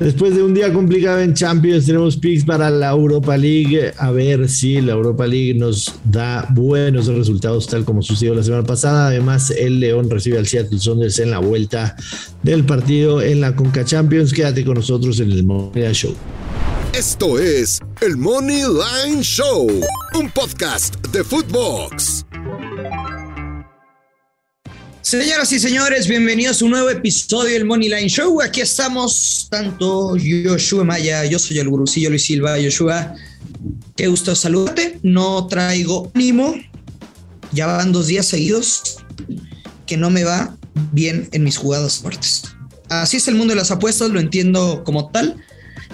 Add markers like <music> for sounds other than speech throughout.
Después de un día complicado en Champions, tenemos picks para la Europa League. A ver si la Europa League nos da buenos resultados, tal como sucedió la semana pasada. Además, el León recibe al Seattle Sounders en la vuelta del partido en la Conca Champions. Quédate con nosotros en el Money Show. Esto es el Money Line Show, un podcast de Footbox. Señoras y señores, bienvenidos a un nuevo episodio del Money Line Show. Aquí estamos, tanto Yoshua Maya, yo soy el gurucillo Luis Silva. Yoshua, qué gusto saludarte. No traigo ánimo. Ya van dos días seguidos que no me va bien en mis jugadas fuertes. Así es el mundo de las apuestas, lo entiendo como tal,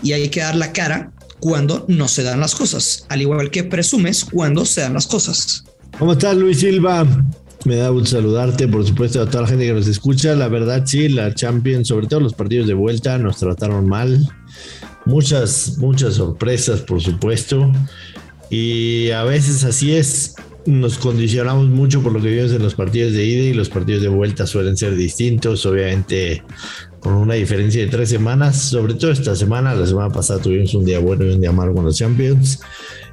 y hay que dar la cara cuando no se dan las cosas, al igual que presumes cuando se dan las cosas. ¿Cómo estás, Luis Silva? Me da gusto saludarte, por supuesto, a toda la gente que nos escucha. La verdad, sí, la Champions, sobre todo los partidos de vuelta, nos trataron mal. Muchas, muchas sorpresas, por supuesto. Y a veces así es. Nos condicionamos mucho por lo que vimos en los partidos de ida y los partidos de vuelta suelen ser distintos. Obviamente, con una diferencia de tres semanas, sobre todo esta semana. La semana pasada tuvimos un día bueno y un día malo con los Champions.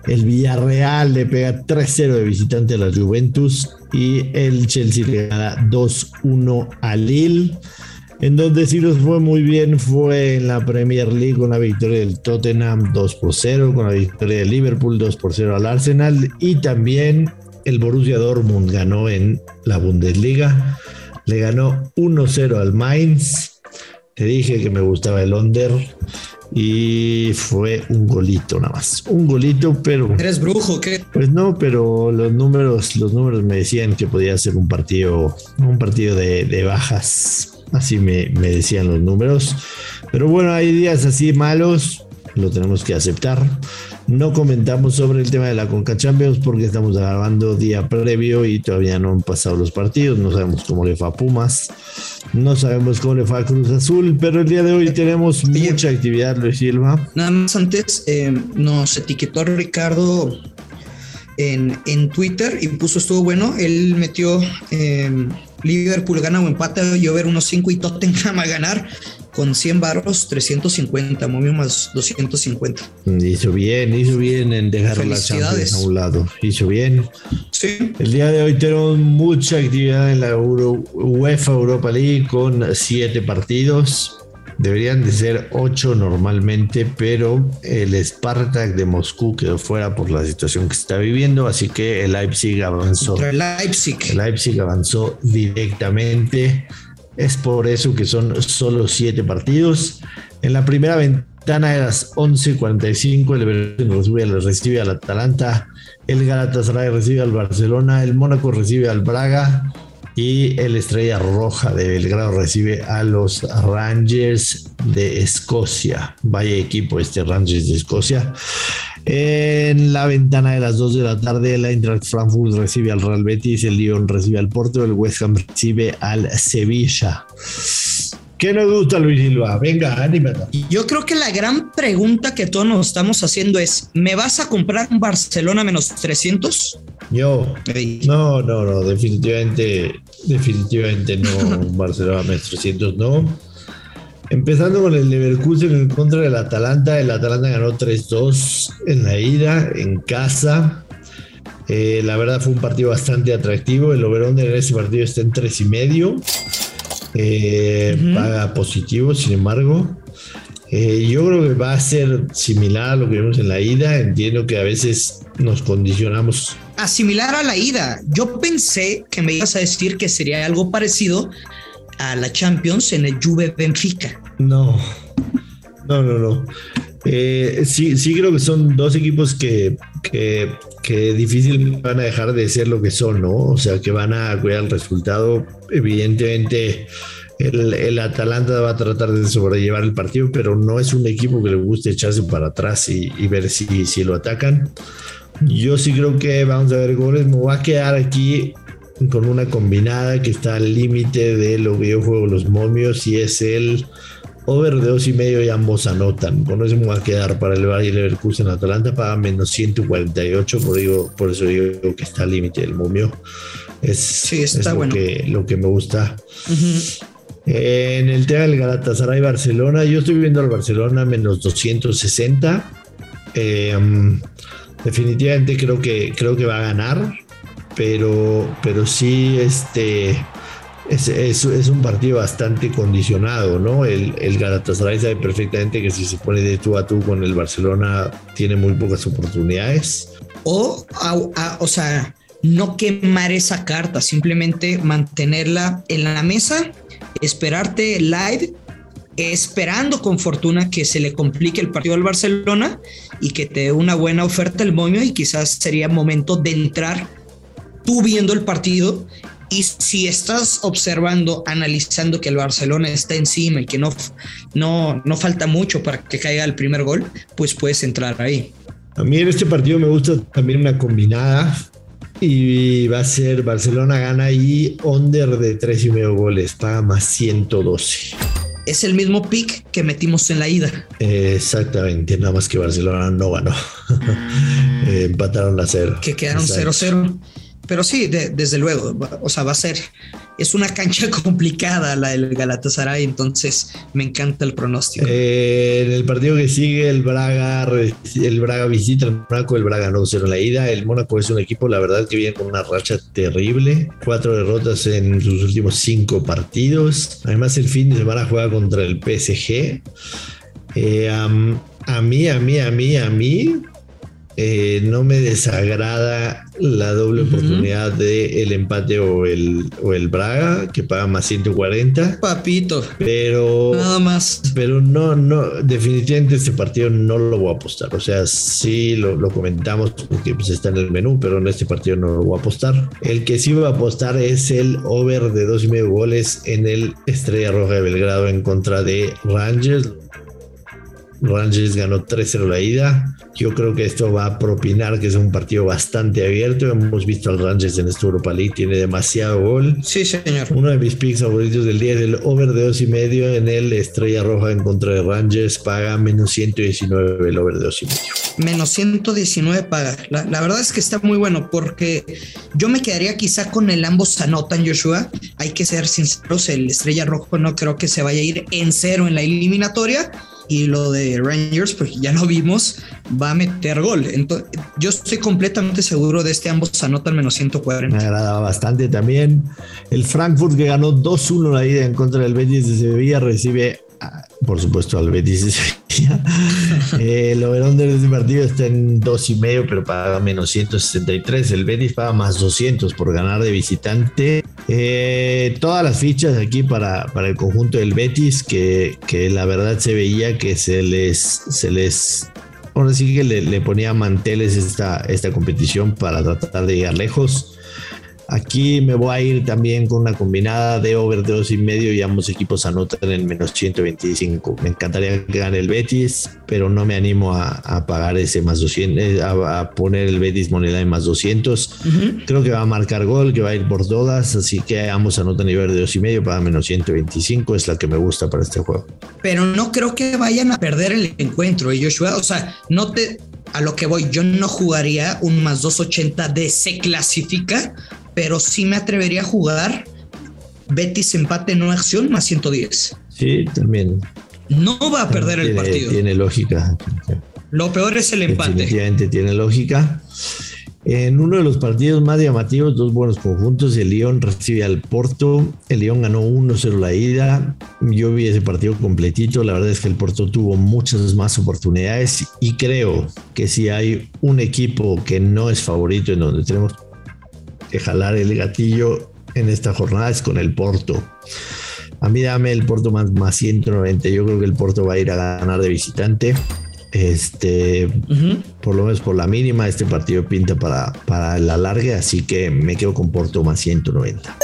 El Villarreal le pega 3-0 de visitante a la Juventus y el Chelsea le gana 2-1 al Lille. En donde sí nos fue muy bien fue en la Premier League con la victoria del Tottenham 2 0, con la victoria del Liverpool 2 0 al Arsenal y también el Borussia Dortmund ganó en la Bundesliga. Le ganó 1-0 al Mainz. Te dije que me gustaba el under y fue un golito nada más. Un golito, pero. ¿Eres brujo qué? Pues no, pero los números, los números me decían que podía ser un partido, un partido de, de bajas. Así me, me decían los números. Pero bueno, hay días así malos, lo tenemos que aceptar. No comentamos sobre el tema de la Conca Champions porque estamos grabando día previo y todavía no han pasado los partidos. No sabemos cómo le fue a Pumas, no sabemos cómo le fue a Cruz Azul, pero el día de hoy tenemos mucha actividad, Luis Silva. Nada más antes eh, nos etiquetó Ricardo en, en, Twitter y puso estuvo bueno. Él metió eh, Liverpool gana o empate, yo ver unos 5 y Tottenham a ganar con 100 barros, 350, momio más 250. Hizo bien, hizo bien en dejar las Champions a un lado. Hizo bien. Sí. El día de hoy tenemos mucha actividad en la Euro, UEFA Europa League con 7 partidos. Deberían de ser 8 normalmente, pero el Spartak de Moscú quedó fuera por la situación que se está viviendo, así que el Leipzig avanzó. El Leipzig. El Leipzig avanzó directamente. Es por eso que son solo siete partidos. En la primera ventana de las 11:45, el Everton recibe al Atalanta, el Galatasaray recibe al Barcelona, el Mónaco recibe al Braga y el Estrella Roja de Belgrado recibe a los Rangers de Escocia. Vaya equipo este Rangers de Escocia. En la ventana de las 2 de la tarde, la Eintracht Frankfurt recibe al Real Betis, el Lyon recibe al Porto, el West Ham recibe al Sevilla. ¿Qué nos gusta, Luis Silva? Venga, anímate. Yo creo que la gran pregunta que todos nos estamos haciendo es: ¿me vas a comprar un Barcelona menos 300? Yo. No, no, no, definitivamente, definitivamente no, un Barcelona menos 300 no. Empezando con el Leverkusen en contra del Atalanta. El Atalanta ganó 3-2 en la ida, en casa. Eh, la verdad fue un partido bastante atractivo. El overón en ese partido está en 3 y medio. Eh, paga positivo, sin embargo. Eh, yo creo que va a ser similar a lo que vimos en la ida. Entiendo que a veces nos condicionamos. A similar a la ida. Yo pensé que me ibas a decir que sería algo parecido a la Champions en el Juve Benfica. No, no, no, no. Eh, sí, sí creo que son dos equipos que, que, que difícil van a dejar de ser lo que son, ¿no? O sea, que van a cuidar el resultado. Evidentemente, el, el, Atalanta va a tratar de sobrellevar el partido, pero no es un equipo que le guste echarse para atrás y, y ver si, si lo atacan. Yo sí creo que vamos a ver goles. Me a quedar aquí con una combinada que está al límite de lo que yo juego los momios y es el over de dos y medio y ambos anotan. Con eso me va a quedar para el Valle Leverkusen Atalanta, paga menos 148, por, digo, por eso digo que está al límite del momio. Es, sí, está es lo, bueno. que, lo que me gusta. Uh -huh. En el tema del Galatasaray Barcelona, yo estoy viendo al Barcelona menos 260. Eh, mm, definitivamente creo que, creo que va a ganar, pero, pero sí, este es, es, un partido bastante condicionado, ¿no? El, el, Galatasaray sabe perfectamente que si se pone de tú a tú con el Barcelona tiene muy pocas oportunidades. O, o sea, no quemar esa carta, simplemente mantenerla en la mesa, esperarte live, esperando con fortuna que se le complique el partido al Barcelona y que te dé una buena oferta el moño y quizás sería momento de entrar tú viendo el partido y si estás observando, analizando que el Barcelona está encima y que no, no, no falta mucho para que caiga el primer gol, pues puedes entrar ahí. A mí en este partido me gusta también una combinada y va a ser Barcelona gana y under de tres y medio goles, paga más 112. Es el mismo pick que metimos en la ida. exactamente, nada más que Barcelona no ganó. <laughs> empataron a cero. Que quedaron 0-0 pero sí, desde luego, o sea, va a ser, es una cancha <laughs> complicada la del Galatasaray, entonces me encanta el pronóstico. Eh, en el partido que sigue, el Braga, el Braga visita el Mónaco, el Braga no 0 la ida, el Mónaco es un equipo, la verdad, que viene con una racha terrible, cuatro derrotas en sus últimos cinco partidos, además el fin de semana juega contra el PSG. Eh, a mí, a mí, a mí, a mí, eh, no me desagrada la doble oportunidad de el empate o el, o el Braga, que paga más 140. Papito. Pero. Nada más. Pero no, no, definitivamente este partido no lo voy a apostar. O sea, sí lo, comentamos porque pues, está en el menú, pero en este partido no lo voy a apostar. El que sí voy a apostar es el over de dos y medio goles en el Estrella Roja de Belgrado en contra de Rangers. Rangers ganó 3-0 la ida. Yo creo que esto va a propinar que es un partido bastante abierto. Hemos visto al Rangers en esta Europa League, tiene demasiado gol. Sí, señor. Uno de mis picks favoritos del día es el over de dos y medio en el Estrella Roja en contra de Rangers. Paga menos 119 el over de dos y medio. Menos 119 paga. La, la verdad es que está muy bueno porque yo me quedaría quizá con el ambos anotan, Joshua. Hay que ser sinceros, el Estrella Roja no creo que se vaya a ir en cero en la eliminatoria y lo de Rangers, porque ya lo vimos, va a meter gol. Entonces, yo estoy completamente seguro de este ambos anotan menos 140. Me agradaba bastante también. El Frankfurt que ganó 2-1 la ida en contra del Betis de Sevilla recibe por supuesto al Betis Sevilla. <laughs> el overón de este partido está en dos y medio, pero paga menos 163. El Betis paga más 200 por ganar de visitante. Eh, todas las fichas aquí para, para el conjunto del Betis, que, que la verdad se veía que se les, se les ahora sí que le, le, ponía manteles esta, esta competición para tratar de llegar lejos. Aquí me voy a ir también con una combinada de over de dos y medio y ambos equipos anotan en menos 125. Me encantaría que gane el Betis, pero no me animo a, pagar ese más 200, eh, a, poner el Betis moneda en más 200. Creo que va a marcar gol, que va a ir por todas, así que ambos anotan nivel de dos y medio para menos 125. Es la que me gusta para este juego. Pero no creo que vayan a perder el encuentro, ¿eh, Joshua. O sea, no te, a lo que voy, yo no jugaría un más 280 de se clasifica pero sí me atrevería a jugar Betis empate no acción más 110. Sí, también. No va a perder el partido. Tiene lógica. Lo peor es el empate. Definitivamente tiene lógica. En uno de los partidos más llamativos, dos buenos conjuntos, el León recibe al Porto, el León ganó 1-0 la ida, yo vi ese partido completito, la verdad es que el Porto tuvo muchas más oportunidades y creo que si hay un equipo que no es favorito en donde tenemos jalar el gatillo en esta jornada es con el Porto. A mí dame el Porto más, más 190. Yo creo que el Porto va a ir a ganar de visitante. Este, por lo menos por la mínima, este partido pinta para, para la larga, así que me quedo con Porto más 190.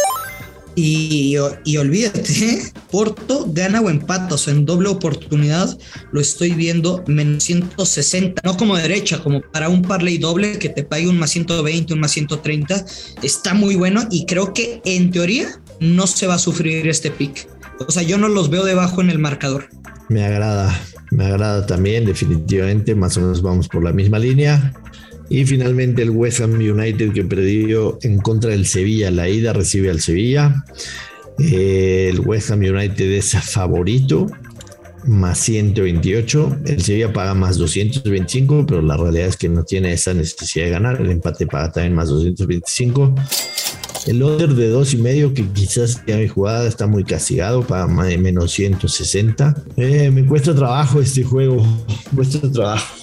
Y, olvídate, Porto gana o empata, o sea, en doble oportunidad lo estoy viendo menos 160, no como derecha, como para un parlay doble que te pague un más 120, un más 130, está muy bueno y creo que en teoría no se va a sufrir este pick. O sea, yo no los veo debajo en el marcador. Me agrada, me agrada también, definitivamente, más o menos vamos por la misma línea. Y finalmente el West Ham United que perdió en contra del Sevilla. La ida recibe al Sevilla. Eh, el West Ham United es favorito, más 128. El Sevilla paga más 225, pero la realidad es que no tiene esa necesidad de ganar. El empate paga también más 225. El under de dos y medio, que quizás ya mi jugada está muy castigado, para menos 160. Eh, me cuesta trabajo este juego, me cuesta trabajo.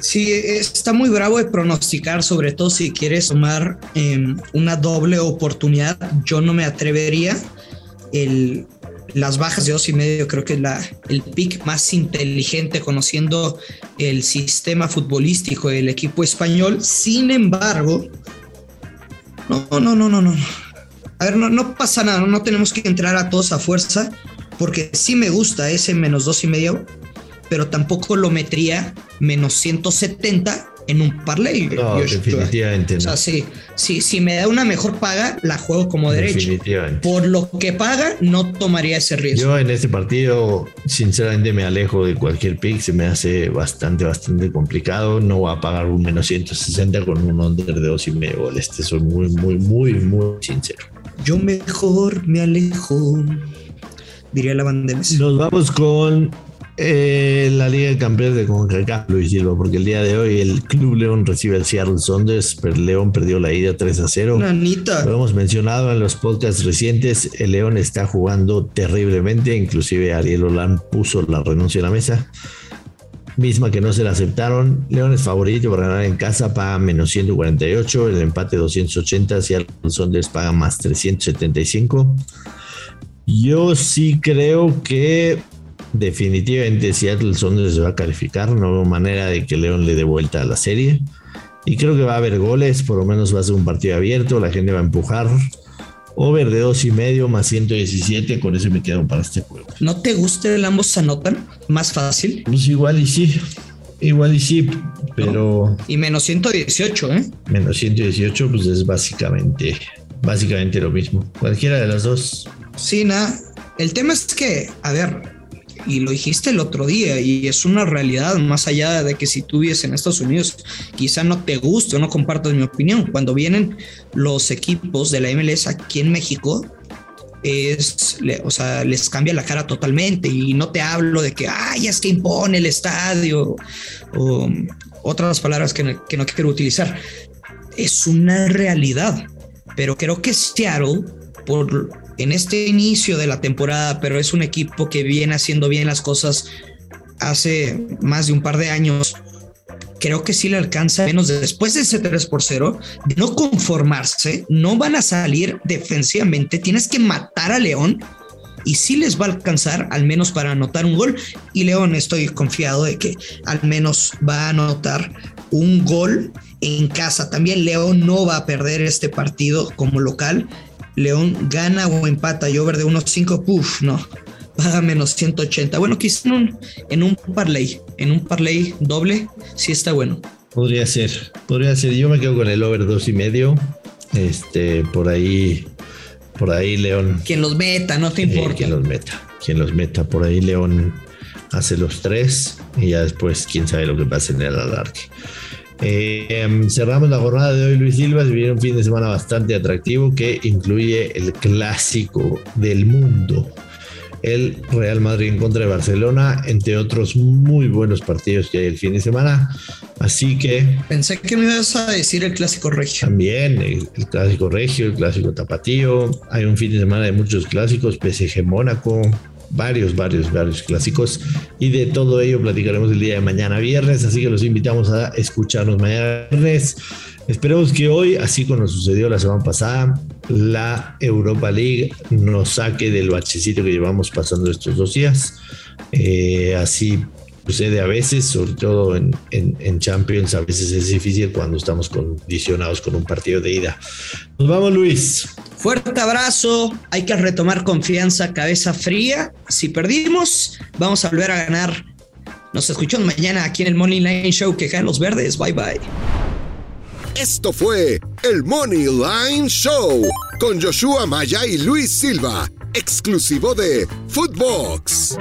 Sí, está muy bravo de pronosticar, sobre todo si quieres tomar em, una doble oportunidad. Yo no me atrevería. El, las bajas de dos y medio creo que es la, el pick más inteligente conociendo el sistema futbolístico del equipo español. Sin embargo, no, no, no, no, no. A ver, no, no pasa nada, no tenemos que entrar a todos a fuerza, porque sí me gusta ese menos dos y medio, pero tampoco lo metría menos 170 en un parlay. No, definitivamente O sea, sí, si me da una mejor paga, la juego como derecho. Por lo que paga, no tomaría ese riesgo. Yo en este partido, sinceramente, me alejo de cualquier pick. Se me hace bastante, bastante complicado. No voy a pagar un menos 160 con un under de dos y medio goles. Este soy muy, muy, muy, muy sincero. Yo mejor me alejo. Diría la banda Nos vamos con eh, la Liga de Campeones de CONCACAF, Luis Silva, porque el día de hoy el Club León recibe al Seattle Saunders, pero León perdió la ida 3 a 0. Lo hemos mencionado en los podcasts recientes, el León está jugando terriblemente, inclusive Ariel Olan puso la renuncia a la mesa, misma que no se la aceptaron. León es favorito para ganar en casa, paga menos 148, el empate 280, Seattle Saunders paga más 375. Yo sí creo que definitivamente Seattle Sounders se va a calificar, no veo manera de que León le dé vuelta a la serie. Y creo que va a haber goles, por lo menos va a ser un partido abierto, la gente va a empujar. Over de dos y medio más 117, con eso me quedo para este juego. ¿No te gusta el ambos anotan? ¿Más fácil? Pues igual y sí. Igual y sí, pero. Y menos 118, ¿eh? Menos 118, pues es básicamente, básicamente lo mismo. Cualquiera de las dos. Sí, nada. El tema es que, a ver, y lo dijiste el otro día, y es una realidad, más allá de que si tú vives en Estados Unidos, quizá no te guste o no compartas mi opinión. Cuando vienen los equipos de la MLS aquí en México, es, o sea, les cambia la cara totalmente y no te hablo de que, ay, es que impone el estadio o otras palabras que no, que no quiero utilizar. Es una realidad, pero creo que Seattle, por en este inicio de la temporada, pero es un equipo que viene haciendo bien las cosas hace más de un par de años. Creo que sí le alcanza, menos después de ese 3 por 0, de no conformarse, no van a salir defensivamente, tienes que matar a León y sí les va a alcanzar al menos para anotar un gol. Y León estoy confiado de que al menos va a anotar un gol en casa. También León no va a perder este partido como local León gana o empata y over de unos 5, puff, no, paga menos 180. Bueno, quizá en un, en un parlay, en un parlay doble, sí está bueno. Podría ser, podría ser. Yo me quedo con el over dos y medio. Este, por ahí, por ahí León. Quien los meta, no te importa. quien los meta, quien los meta. Por ahí León hace los tres y ya después quién sabe lo que pasa en el alargue. Eh, cerramos la jornada de hoy, Luis Silva. Se viene un fin de semana bastante atractivo que incluye el clásico del mundo. El Real Madrid en contra de Barcelona, entre otros muy buenos partidos que hay el fin de semana. Así que. Pensé que me ibas a decir el clásico regio. También el, el clásico regio, el clásico tapatío. Hay un fin de semana de muchos clásicos: PSG Mónaco, varios, varios, varios clásicos. Y de todo ello platicaremos el día de mañana viernes. Así que los invitamos a escucharnos mañana viernes. Esperemos que hoy, así como nos sucedió la semana pasada, la Europa League nos saque del bachecito que llevamos pasando estos dos días. Eh, así sucede a veces, sobre todo en, en, Champions, a veces es difícil cuando estamos condicionados con un partido de ida. Nos vamos, Luis. Fuerte abrazo, hay que retomar confianza, cabeza fría. Si perdimos, vamos a volver a ganar. Nos escuchamos mañana aquí en el Money Line Show que caen los verdes. Bye bye. Esto fue el Money Line Show con Joshua Maya y Luis Silva, exclusivo de Footbox.